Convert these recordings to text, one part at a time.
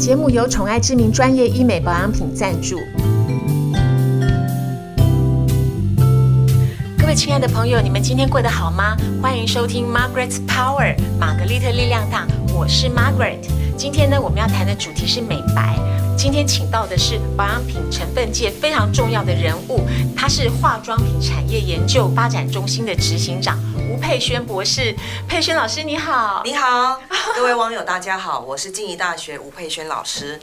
节目由宠爱知名专业医美保养品赞助。各位亲爱的朋友，你们今天过得好吗？欢迎收听 Margaret's Power 玛格丽特力量堂，我是 Margaret。今天呢，我们要谈的主题是美白。今天请到的是保养品成分界非常重要的人物，他是化妆品产业研究发展中心的执行长。吴佩轩博士，佩轩老师你好，你好，各位网友大家好，我是静宜大学吴佩轩老师。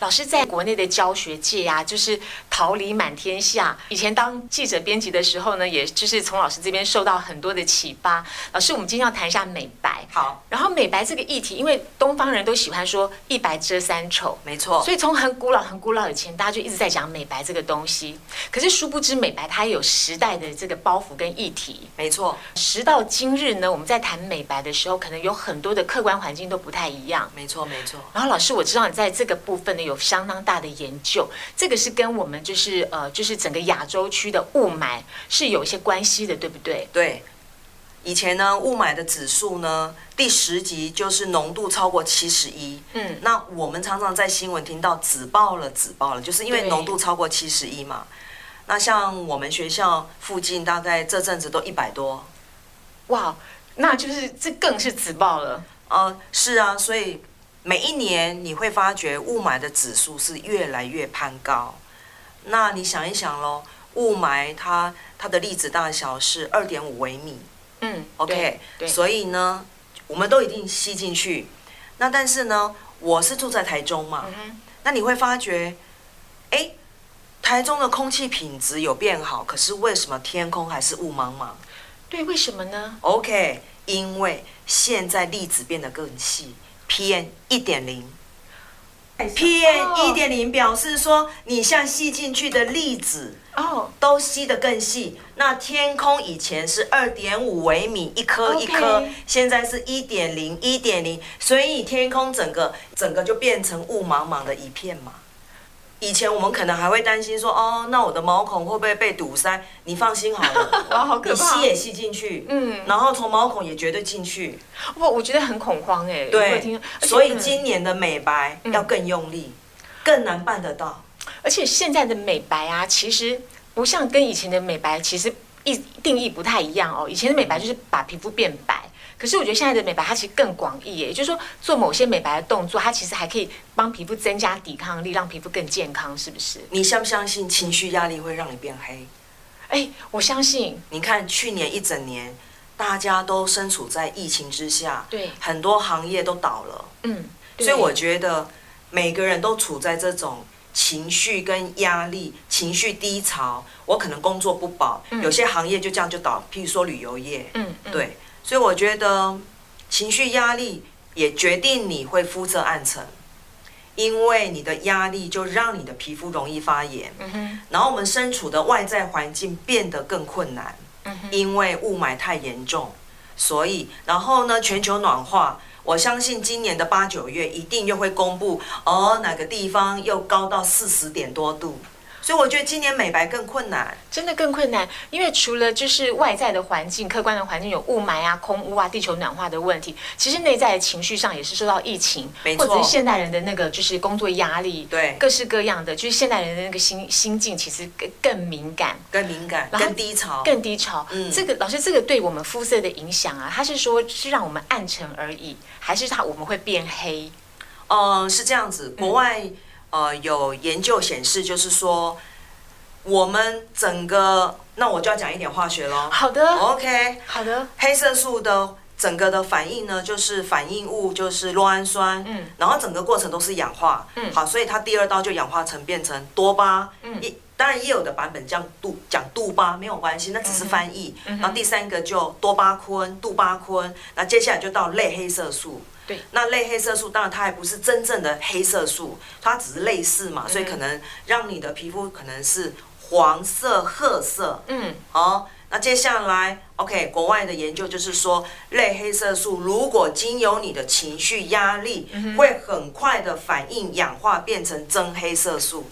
老师在国内的教学界呀，就是桃李满天下。以前当记者编辑的时候呢，也就是从老师这边受到很多的启发。老师，我们今天要谈一下美白。好，然后美白这个议题，因为东方人都喜欢说一白遮三丑，没错。所以从很古老、很古老以前，大家就一直在讲美白这个东西。可是殊不知，美白它有时代的这个包袱跟议题。没错，时到今日呢，我们在谈美白的时候，可能有很多的客观环境都不太一样。没错，没错。然后老师，我知道你在这个部分呢有相当大的研究，这个是跟我们就是呃，就是整个亚洲区的雾霾是有一些关系的，对不对？对。以前呢，雾霾的指数呢，第十级就是浓度超过七十一。嗯。那我们常常在新闻听到紫爆了，紫爆了，就是因为浓度超过七十一嘛。那像我们学校附近，大概这阵子都一百多。哇，那就是这更是紫爆了。呃，是啊，所以每一年你会发觉雾霾的指数是越来越攀高。那你想一想喽，雾霾它它的粒子大小是二点五微米。嗯，OK，所以呢，我们都已经吸进去。那但是呢，我是住在台中嘛，那你会发觉，哎，台中的空气品质有变好，可是为什么天空还是雾茫茫？对，为什么呢？OK，因为现在粒子变得更细，PM 一点零。PM 一点零表示说，你像吸进去的粒子哦，都吸得更细。那天空以前是二点五微米一颗一颗，现在是一点零一点零，所以天空整个整个就变成雾茫茫的一片嘛。以前我们可能还会担心说，哦，那我的毛孔会不会被堵塞？你放心好了，哇，好可怕！你吸也吸进去，嗯，然后从毛孔也绝对进去。哇，我觉得很恐慌哎。对，所以今年的美白要更用力，更难办得到。而且现在的美白啊，其实不像跟以前的美白其实一定义不太一样哦。以前的美白就是把皮肤变白。可是我觉得现在的美白它其实更广义，也就是说做某些美白的动作，它其实还可以帮皮肤增加抵抗力，让皮肤更健康，是不是？你相不相信情绪压力会让你变黑？哎，我相信。你看去年一整年，大家都身处在疫情之下，对，很多行业都倒了，嗯，所以我觉得每个人都处在这种情绪跟压力、情绪低潮，我可能工作不保，有些行业就这样就倒，譬如说旅游业，嗯，对。所以我觉得情绪压力也决定你会肤色暗沉，因为你的压力就让你的皮肤容易发炎。嗯哼。然后我们身处的外在环境变得更困难。嗯哼。因为雾霾太严重，所以然后呢，全球暖化，我相信今年的八九月一定又会公布，哦，哪个地方又高到四十点多度。所以我觉得今年美白更困难，真的更困难，因为除了就是外在的环境、客观的环境有雾霾啊、空污啊、地球暖化的问题，其实内在的情绪上也是受到疫情，或者是现代人的那个就是工作压力，对，各式各样的，就是现代人的那个心心境其实更更敏感、更敏感、更低潮、更低潮。嗯，这个老师，这个对我们肤色的影响啊，他是说是让我们暗沉而已，还是他我们会变黑？嗯，是这样子，国外。呃，有研究显示，就是说，我们整个，那我就要讲一点化学喽。好的，OK，好的。黑色素的整个的反应呢，就是反应物就是酪氨酸，嗯，然后整个过程都是氧化，嗯，好，所以它第二道就氧化成变成多巴，嗯，一当然也有的版本叫杜讲杜巴没有关系，那只是翻译。然后第三个就多巴醌、杜巴醌，那接下来就到类黑色素。对，那类黑色素当然它还不是真正的黑色素，它只是类似嘛，所以可能让你的皮肤可能是黄色、褐色。嗯，好，那接下来 OK，国外的研究就是说，类黑色素如果经由你的情绪压力，会很快的反应氧化变成真黑色素。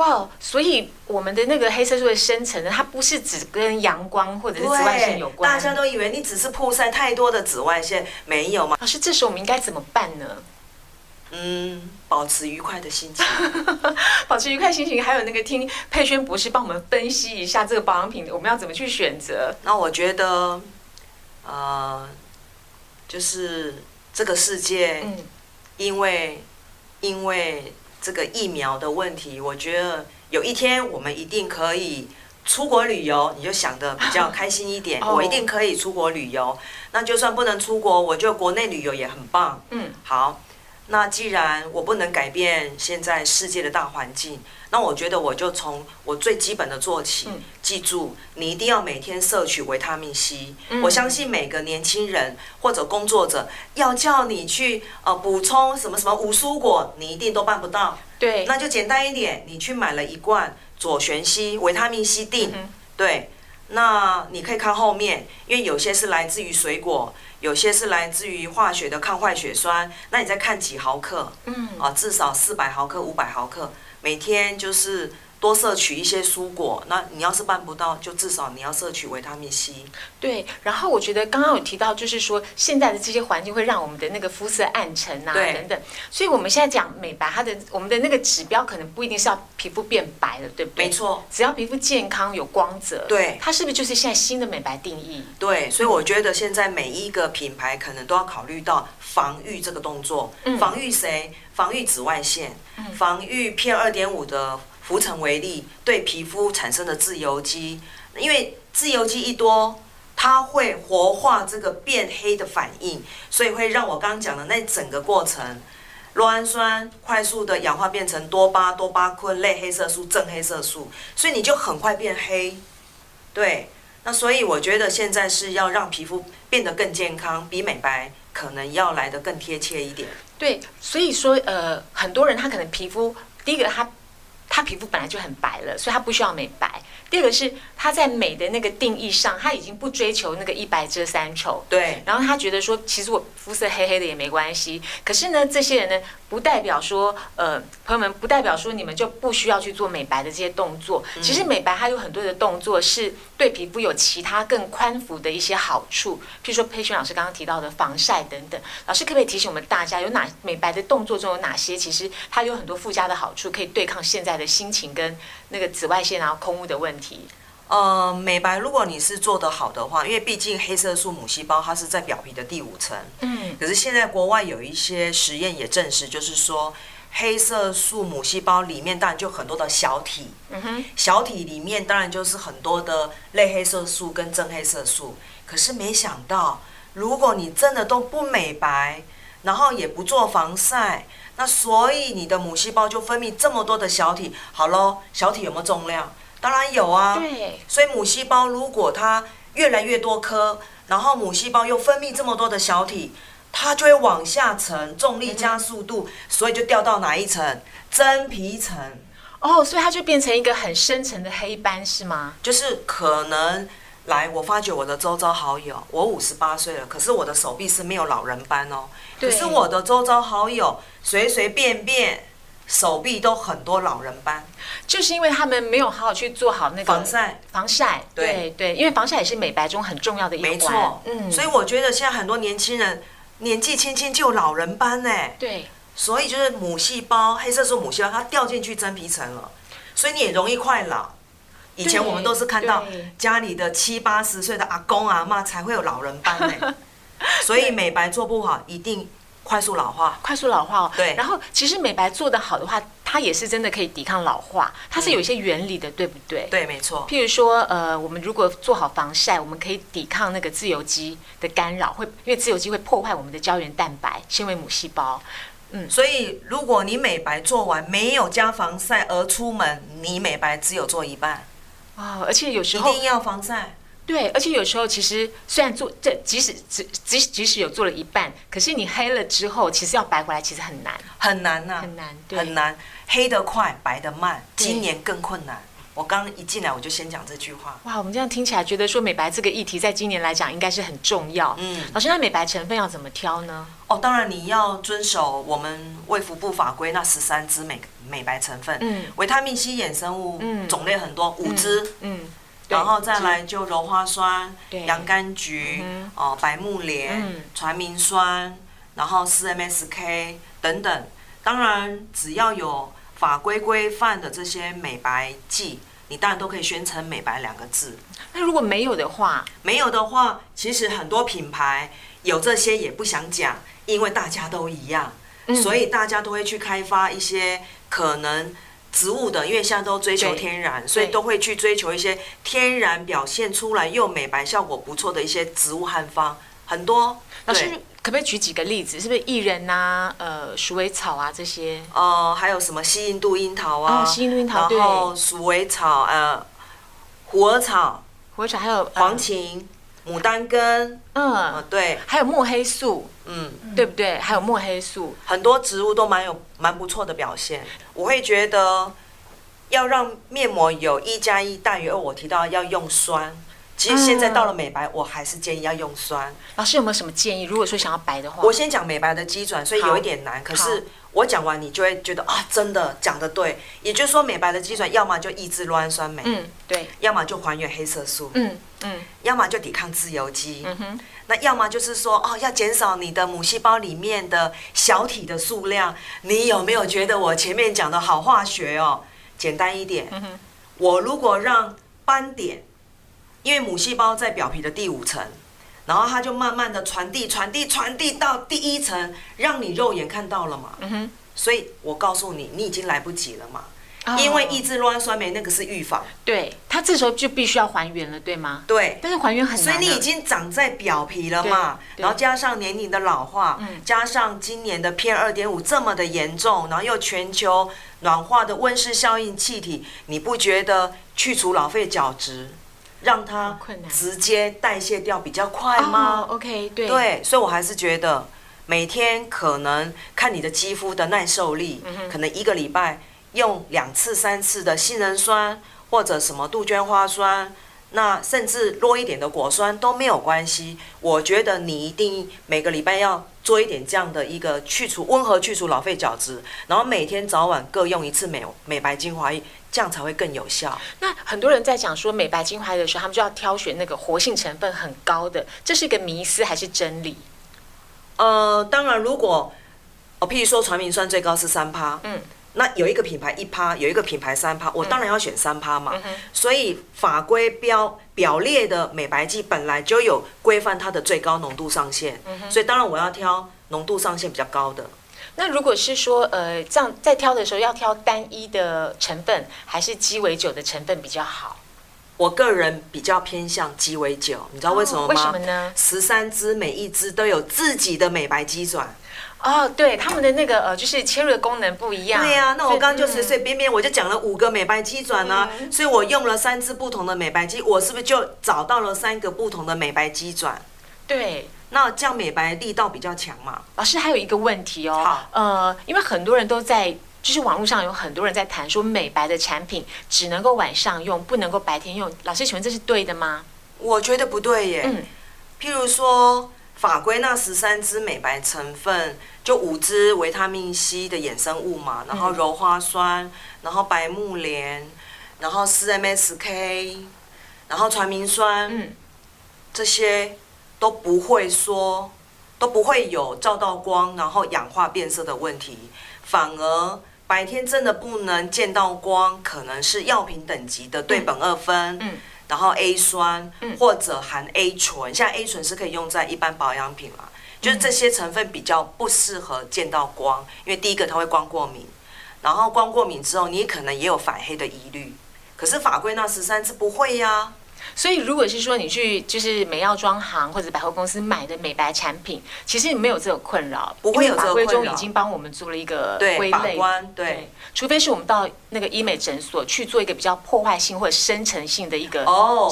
哇，所以我们的那个黑色素的生成呢，它不是只跟阳光或者是紫外线有关。大家都以为你只是曝晒太多的紫外线，没有吗？老师，这时候我们应该怎么办呢？嗯，保持愉快的心情，保持愉快心情，还有那个听佩轩博士帮我们分析一下这个保养品，我们要怎么去选择？那我觉得，呃，就是这个世界，因为因为这个疫苗的问题，我觉得有一天我们一定可以出国旅游，你就想的比较开心一点。我一定可以出国旅游，那就算不能出国，我就国内旅游也很棒。嗯，好。那既然我不能改变现在世界的大环境，那我觉得我就从我最基本的做起。记住，你一定要每天摄取维他命 C。我相信每个年轻人或者工作者要叫你去呃补充什么什么五蔬果，你一定都办不到。对，那就简单一点，你去买了一罐左旋硒维他命 C 锭。对，那你可以看后面，因为有些是来自于水果。有些是来自于化学的抗坏血酸，那你再看几毫克，嗯，啊，至少四百毫克、五百毫克，每天就是。多摄取一些蔬果，那你要是办不到，就至少你要摄取维他命 C。对，然后我觉得刚刚有提到，就是说现在的这些环境会让我们的那个肤色暗沉啊，等等。所以我们现在讲美白，它的我们的那个指标可能不一定是要皮肤变白了，对不对？没错，只要皮肤健康有光泽，对，它是不是就是现在新的美白定义？对，所以我觉得现在每一个品牌可能都要考虑到防御这个动作，防御谁？防御紫外线，防御 PM 二点五的。浮尘为例，对皮肤产生的自由基，因为自由基一多，它会活化这个变黑的反应，所以会让我刚刚讲的那整个过程，酪氨酸快速的氧化变成多巴、多巴胺类黑色素、正黑色素，所以你就很快变黑。对，那所以我觉得现在是要让皮肤变得更健康，比美白可能要来得更贴切一点。对，所以说呃，很多人他可能皮肤第一个他。他皮肤本来就很白了，所以他不需要美白。第二个是他在美的那个定义上，他已经不追求那个一白遮三丑。对。然后他觉得说，其实我肤色黑黑的也没关系。可是呢，这些人呢，不代表说，呃，朋友们，不代表说你们就不需要去做美白的这些动作。其实美白它有很多的动作是对皮肤有其他更宽幅的一些好处。譬如说，佩轩老师刚刚提到的防晒等等。老师可不可以提醒我们大家，有哪美白的动作中有哪些？其实它有很多附加的好处，可以对抗现在的心情跟那个紫外线啊、空污的问题。呃，美白如果你是做得好的话，因为毕竟黑色素母细胞它是在表皮的第五层，嗯，可是现在国外有一些实验也证实，就是说黑色素母细胞里面当然就很多的小体，嗯哼，小体里面当然就是很多的类黑色素跟正黑色素，可是没想到，如果你真的都不美白，然后也不做防晒，那所以你的母细胞就分泌这么多的小体，好喽，小体有没有重量？当然有啊，对，所以母细胞如果它越来越多颗，然后母细胞又分泌这么多的小体，它就会往下沉，重力加速度，所以就掉到哪一层？真皮层。哦，所以它就变成一个很深层的黑斑，是吗？就是可能来，我发觉我的周遭好友，我五十八岁了，可是我的手臂是没有老人斑哦。可是我的周遭好友随随便便。手臂都很多老人斑，就是因为他们没有好好去做好那个防晒。防晒，对对，因为防晒也是美白中很重要的一环。没错，嗯，所以我觉得现在很多年轻人年纪轻轻就有老人斑呢。对，所以就是母细胞黑色素母细胞它掉进去真皮层了，所以你也容易快老。以前我们都是看到家里的七八十岁的阿公阿妈才会有老人斑呢，所以美白做不好一定。快速老化，快速老化哦。对，然后其实美白做得好的话，它也是真的可以抵抗老化，它是有一些原理的，对不对？对，没错。譬如说，呃，我们如果做好防晒，我们可以抵抗那个自由基的干扰，会因为自由基会破坏我们的胶原蛋白、纤维母细胞。嗯，所以如果你美白做完没有加防晒而出门，你美白只有做一半。哦，而且有时候一定要防晒。对，而且有时候其实虽然做这，即使即即即使有做了一半，可是你黑了之后，其实要白回来其实很难，很难呐，很难，很难，黑得快，白得慢，今年更困难。我刚一进来我就先讲这句话。哇，我们这样听起来觉得说美白这个议题在今年来讲应该是很重要。嗯，老师，那美白成分要怎么挑呢？哦，当然你要遵守我们卫福部法规那十三支美美白成分。嗯，维他命 C 衍生物，嗯，种类很多，五支。嗯。然后再来就柔花酸、洋甘菊、哦白木莲、传明酸，然后四 MSK 等等，当然，只要有法规规范的这些美白剂，你当然都可以宣称美白两个字。那如果没有的话，没有的话，其实很多品牌有这些也不想讲，因为大家都一样，所以大家都会去开发一些可能植物的，因为现在都追求天然，所以都会去追求一些天然表现出来又美白效果不错的一些植物汉方，很多。老师可不可以举几个例子？是不是薏仁呐、呃，鼠尾草啊这些？呃，还有什么西印度樱桃啊？西印度樱桃，然后鼠尾草，呃，虎耳草。虎耳草还有黄芩、牡丹根，嗯，对，还有墨黑素，嗯，对不对？还有墨黑素，很多植物都蛮有蛮不错的表现。我会觉得要让面膜有一加一大于二，我提到要用酸。其实现在到了美白，我还是建议要用酸。老师有没有什么建议？如果说想要白的话，我先讲美白的基准，所以有一点难。可是我讲完，你就会觉得啊，真的讲的对。也就是说，美白的基准，要么就抑制酪氨酸酶，嗯，对；要么就还原黑色素，嗯嗯；要么就抵抗自由基，嗯哼。那要么就是说，哦，要减少你的母细胞里面的小体的数量。你有没有觉得我前面讲的好化学哦？简单一点，我如果让斑点。因为母细胞在表皮的第五层，然后它就慢慢的传递、传递、传递到第一层，让你肉眼看到了嘛。嗯哼。所以我告诉你，你已经来不及了嘛。因为抑制酪氨酸酶那个是预防。对，它这时候就必须要还原了，对吗？对。但是还原很难。所以你已经长在表皮了嘛，然后加上年龄的老化，加上今年的 PM 二点五这么的严重，然后又全球暖化的温室效应气体，你不觉得去除老废角质？让它直接代谢掉比较快吗？OK，对，对，所以我还是觉得每天可能看你的肌肤的耐受力，可能一个礼拜用两次、三次的杏仁酸或者什么杜鹃花酸，那甚至弱一点的果酸都没有关系。我觉得你一定每个礼拜要做一点这样的一个去除温和去除老废角质，然后每天早晚各用一次美美白精华液。这样才会更有效。那很多人在讲说美白精华的时候，他们就要挑选那个活性成分很高的，这是一个迷思还是真理？呃，当然，如果哦，譬如说传明酸最高是三趴，嗯，那有一个品牌一趴，有一个品牌三趴，我当然要选三趴嘛。所以法规标表列的美白剂本来就有规范它的最高浓度上限，所以当然我要挑浓度上限比较高的。那如果是说，呃，这样在挑的时候要挑单一的成分，还是鸡尾酒的成分比较好？我个人比较偏向鸡尾酒，你知道为什么吗？为什么呢？十三支每一支都有自己的美白基转。哦，对，他们的那个呃，就是切入的功能不一样。对呀，那我刚刚就随随便便我就讲了五个美白基转呢，所以我用了三支不同的美白基，我是不是就找到了三个不同的美白基转？对。那这样美白力道比较强嘛？老师还有一个问题哦，好，呃，因为很多人都在，就是网络上有很多人在谈说美白的产品只能够晚上用，不能够白天用。老师，请问这是对的吗？我觉得不对耶。嗯，譬如说法规那十三支美白成分，就五支维他命 C 的衍生物嘛，然后柔花酸，然后白木莲，然后四 MSK，然后传明酸，嗯，这些。都不会说，都不会有照到光然后氧化变色的问题，反而白天真的不能见到光，可能是药品等级的对苯二酚，嗯，然后 A 酸，嗯，或者含 A 醇，像 A 醇是可以用在一般保养品嘛，就是这些成分比较不适合见到光，因为第一个它会光过敏，然后光过敏之后你可能也有反黑的疑虑，可是法规那十三次不会呀。所以，如果是说你去就是美药妆行或者百货公司买的美白产品，其实你没有这种困扰，不会有这个困扰。已经帮我们做了一个归类，对。除非是我们到那个医美诊所去做一个比较破坏性或者深层性的一个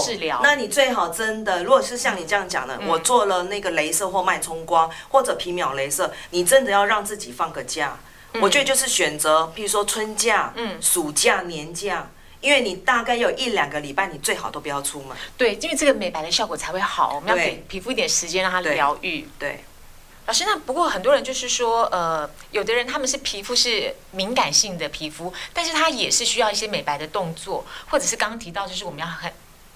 治疗。那你最好真的，如果是像你这样讲的，我做了那个镭射或脉冲光或者皮秒镭射，你真的要让自己放个假。我觉得就是选择，比如说春假、嗯，暑假、年假。因为你大概有一两个礼拜，你最好都不要出门。对，因为这个美白的效果才会好。我们要给皮肤一点时间让它疗愈。对，老师，那不过很多人就是说，呃，有的人他们是皮肤是敏感性的皮肤，但是他也是需要一些美白的动作，或者是刚刚提到，就是我们要很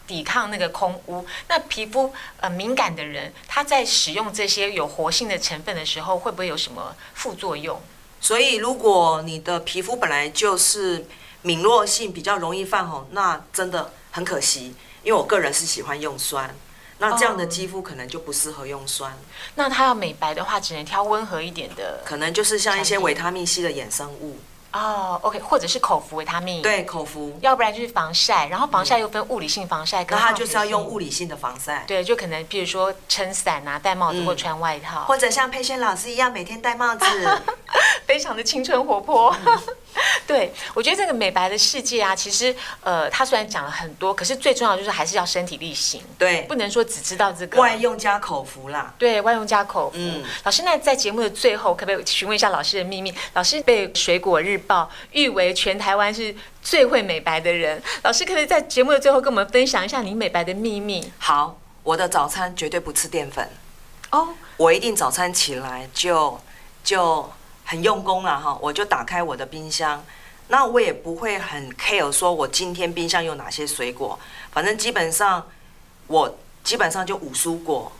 抵抗那个空污。那皮肤呃敏感的人，他在使用这些有活性的成分的时候，会不会有什么副作用？所以如果你的皮肤本来就是敏弱性比较容易泛红，那真的很可惜，因为我个人是喜欢用酸。那这样的肌肤可能就不适合用酸。那它要美白的话，只能挑温和一点的。可能就是像一些维他命 C 的衍生物。哦，OK，或者是口服维他命。对，口服。要不然就是防晒，然后防晒又分物理性防晒跟。那它就是要用物理性的防晒。对，就可能比如说撑伞啊，戴帽子或穿外套，或者像佩轩老师一样每天戴帽子，非常的青春活泼。对，我觉得这个美白的世界啊，其实呃，他虽然讲了很多，可是最重要就是还是要身体力行。对，不能说只知道这个外用加口服啦。对外用加口服。嗯，老师，那在节目的最后，可不可以询问一下老师的秘密？老师被《水果日报》誉为全台湾是最会美白的人。老师可不可以在节目的最后跟我们分享一下你美白的秘密？好，我的早餐绝对不吃淀粉。哦，我一定早餐起来就就。很用功了哈，我就打开我的冰箱，那我也不会很 care 说我今天冰箱有哪些水果，反正基本上我基本上就五蔬果，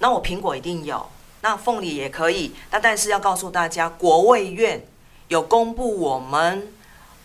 那我苹果一定有，那凤梨也可以，那但是要告诉大家，国卫院有公布我们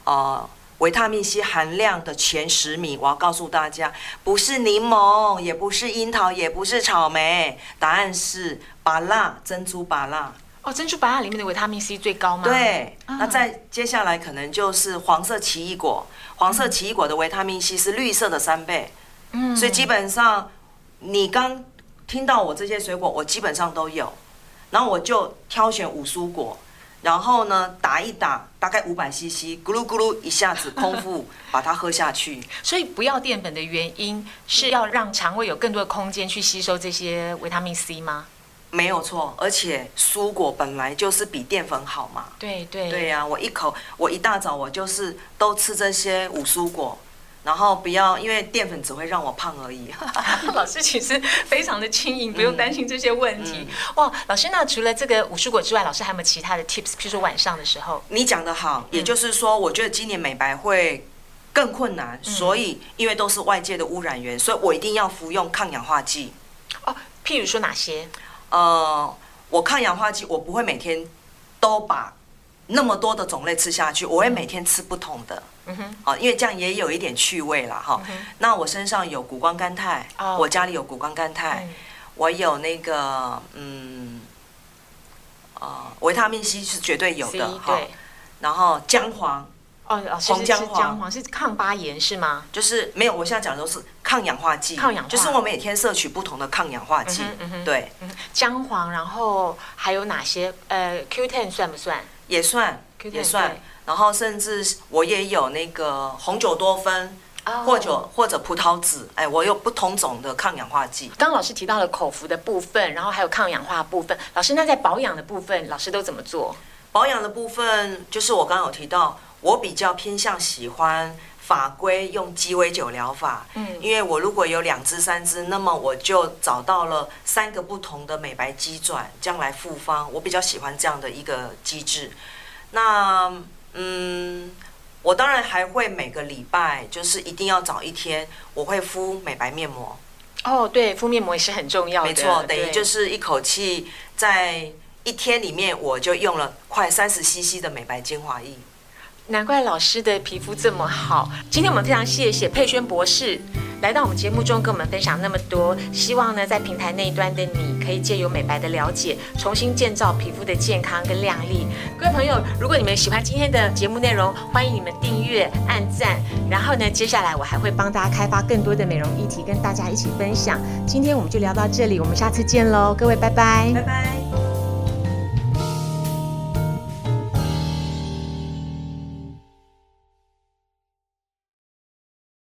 呃维他命 C 含量的前十名，我要告诉大家，不是柠檬，也不是樱桃，也不是草莓，答案是芭辣珍珠芭辣。哦，珍珠白亚里面的维他命 C 最高吗？对，那再接下来可能就是黄色奇异果，黄色奇异果的维他命 C 是绿色的三倍。嗯，所以基本上你刚听到我这些水果，我基本上都有，然后我就挑选五蔬果，然后呢打一打，大概五百 CC，咕噜咕噜一下子空腹 把它喝下去。所以不要淀粉的原因是要让肠胃有更多的空间去吸收这些维他命 C 吗？没有错，而且蔬果本来就是比淀粉好嘛。对对。对呀，我一口，我一大早我就是都吃这些五蔬果，然后不要因为淀粉只会让我胖而已。老师其实非常的轻盈，不用担心这些问题。哇，老师，那除了这个五蔬果之外，老师还有没有其他的 tips？譬如说晚上的时候。你讲的好，也就是说，我觉得今年美白会更困难，所以因为都是外界的污染源，所以我一定要服用抗氧化剂。哦，譬如说哪些？呃，我抗氧化剂，我不会每天都把那么多的种类吃下去，我会每天吃不同的。嗯哼，哦，因为这样也有一点趣味了哈。那我身上有谷胱甘肽，我家里有谷胱甘肽，我有那个嗯，呃，维他命 C 是绝对有的哈。然后姜黄。哦，红姜黄是抗发炎是吗？就是没有，我现在讲的都是抗氧化剂。抗氧化就是我每天摄取不同的抗氧化剂。对，姜黄，然后还有哪些？呃，Q10 算不算？也算，也算。然后甚至我也有那个红酒多酚，或者或者葡萄籽。哎，我有不同种的抗氧化剂。刚老师提到了口服的部分，然后还有抗氧化部分。老师，那在保养的部分，老师都怎么做？保养的部分就是我刚刚有提到。我比较偏向喜欢法规用鸡尾酒疗法，嗯，因为我如果有两支三支，那么我就找到了三个不同的美白机转，将来复方，我比较喜欢这样的一个机制。那嗯，我当然还会每个礼拜就是一定要找一天，我会敷美白面膜。哦，对，敷面膜也是很重要的。没错，等于就是一口气在一天里面，我就用了快三十 CC 的美白精华液。难怪老师的皮肤这么好。今天我们非常谢谢佩萱博士来到我们节目中，跟我们分享那么多。希望呢，在平台那一端的你可以借由美白的了解，重新建造皮肤的健康跟亮丽。各位朋友，如果你们喜欢今天的节目内容，欢迎你们订阅、按赞。然后呢，接下来我还会帮大家开发更多的美容议题，跟大家一起分享。今天我们就聊到这里，我们下次见喽，各位，拜拜，拜拜。